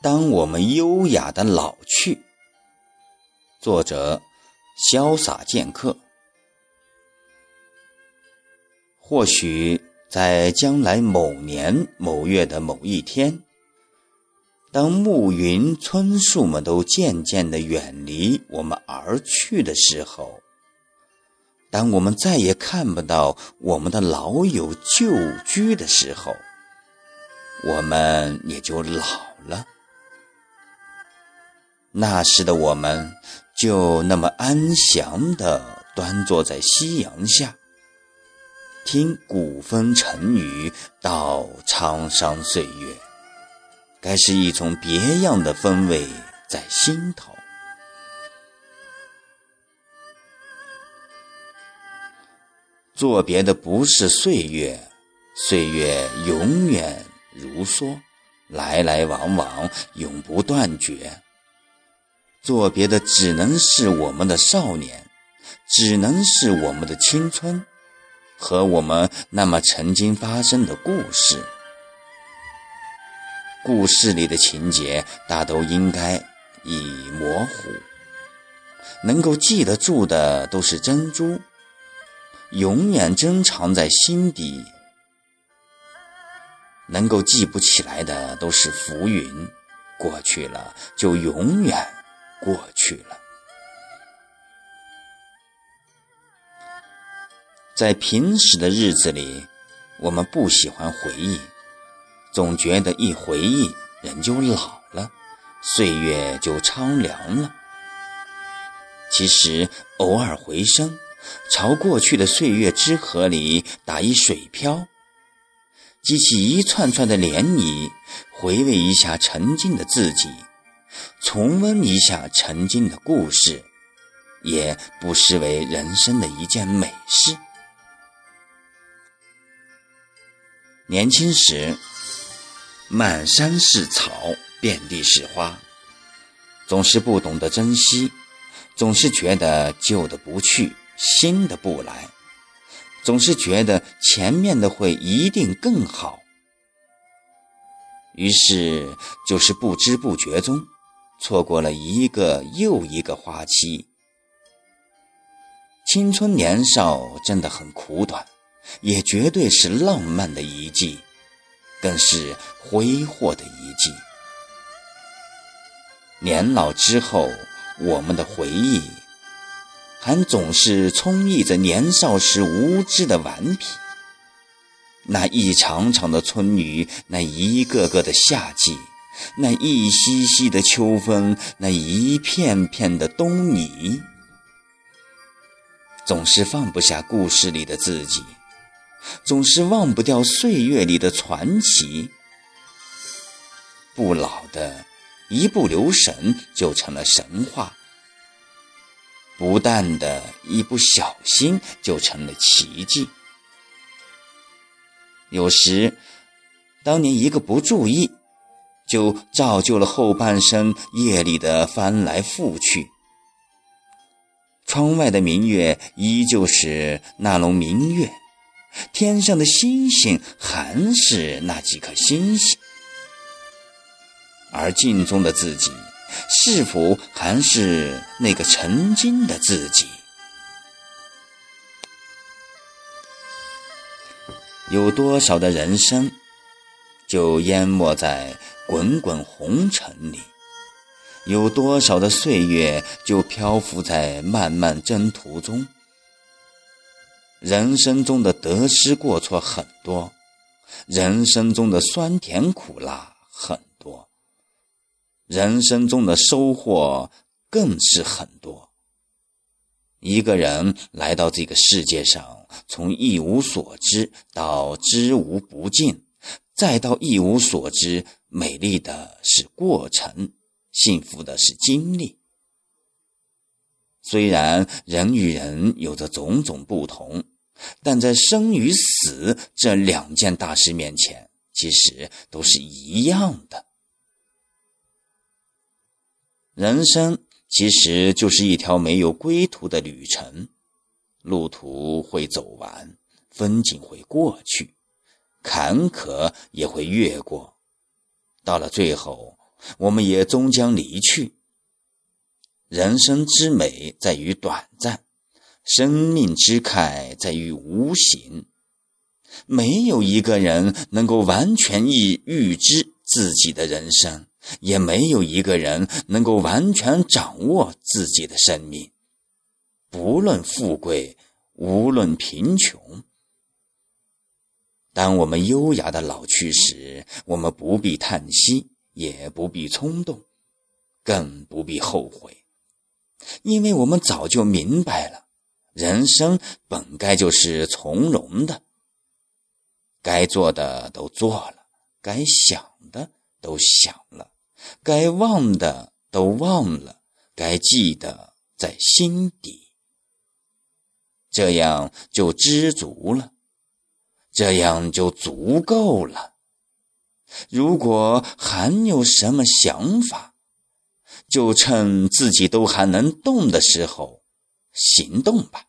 当我们优雅的老去。作者：潇洒剑客。或许在将来某年某月的某一天，当暮云村树们都渐渐的远离我们而去的时候，当我们再也看不到我们的老友旧居的时候，我们也就老了。那时的我们，就那么安详地端坐在夕阳下，听古风成语，道沧桑岁月，该是一种别样的风味在心头。作别的不是岁月，岁月永远如梭，来来往往，永不断绝。作别的只能是我们的少年，只能是我们的青春，和我们那么曾经发生的故事。故事里的情节大都应该已模糊，能够记得住的都是珍珠，永远珍藏在心底；能够记不起来的都是浮云，过去了就永远。过去了，在平时的日子里，我们不喜欢回忆，总觉得一回忆人就老了，岁月就苍凉了。其实，偶尔回声，朝过去的岁月之河里打一水漂，激起一串串的涟漪，回味一下曾经的自己。重温一下曾经的故事，也不失为人生的一件美事。年轻时，满山是草，遍地是花，总是不懂得珍惜，总是觉得旧的不去，新的不来，总是觉得前面的会一定更好，于是就是不知不觉中。错过了一个又一个花期，青春年少真的很苦短，也绝对是浪漫的一季，更是挥霍的一季。年老之后，我们的回忆还总是充溢着年少时无知的顽皮。那一场场的春雨，那一个个的夏季。那一溪溪的秋风，那一片片的冬泥，总是放不下故事里的自己，总是忘不掉岁月里的传奇。不老的，一不留神就成了神话；不淡的，一不小心就成了奇迹。有时，当年一个不注意。就造就了后半生夜里的翻来覆去。窗外的明月依旧是那轮明月，天上的星星还是那几颗星星，而镜中的自己，是否还是那个曾经的自己？有多少的人生，就淹没在……滚滚红尘里，有多少的岁月就漂浮在漫漫征途中？人生中的得失过错很多，人生中的酸甜苦辣很多，人生中的收获更是很多。一个人来到这个世界上，从一无所知到知无不尽。再到一无所知，美丽的是过程，幸福的是经历。虽然人与人有着种种不同，但在生与死这两件大事面前，其实都是一样的。人生其实就是一条没有归途的旅程，路途会走完，风景会过去。坎坷也会越过，到了最后，我们也终将离去。人生之美在于短暂，生命之慨在于无形。没有一个人能够完全预预知自己的人生，也没有一个人能够完全掌握自己的生命。不论富贵，无论贫穷。当我们优雅的老去时，我们不必叹息，也不必冲动，更不必后悔，因为我们早就明白了，人生本该就是从容的。该做的都做了，该想的都想了，该忘的都忘了，该记得在心底，这样就知足了。这样就足够了。如果还有什么想法，就趁自己都还能动的时候行动吧。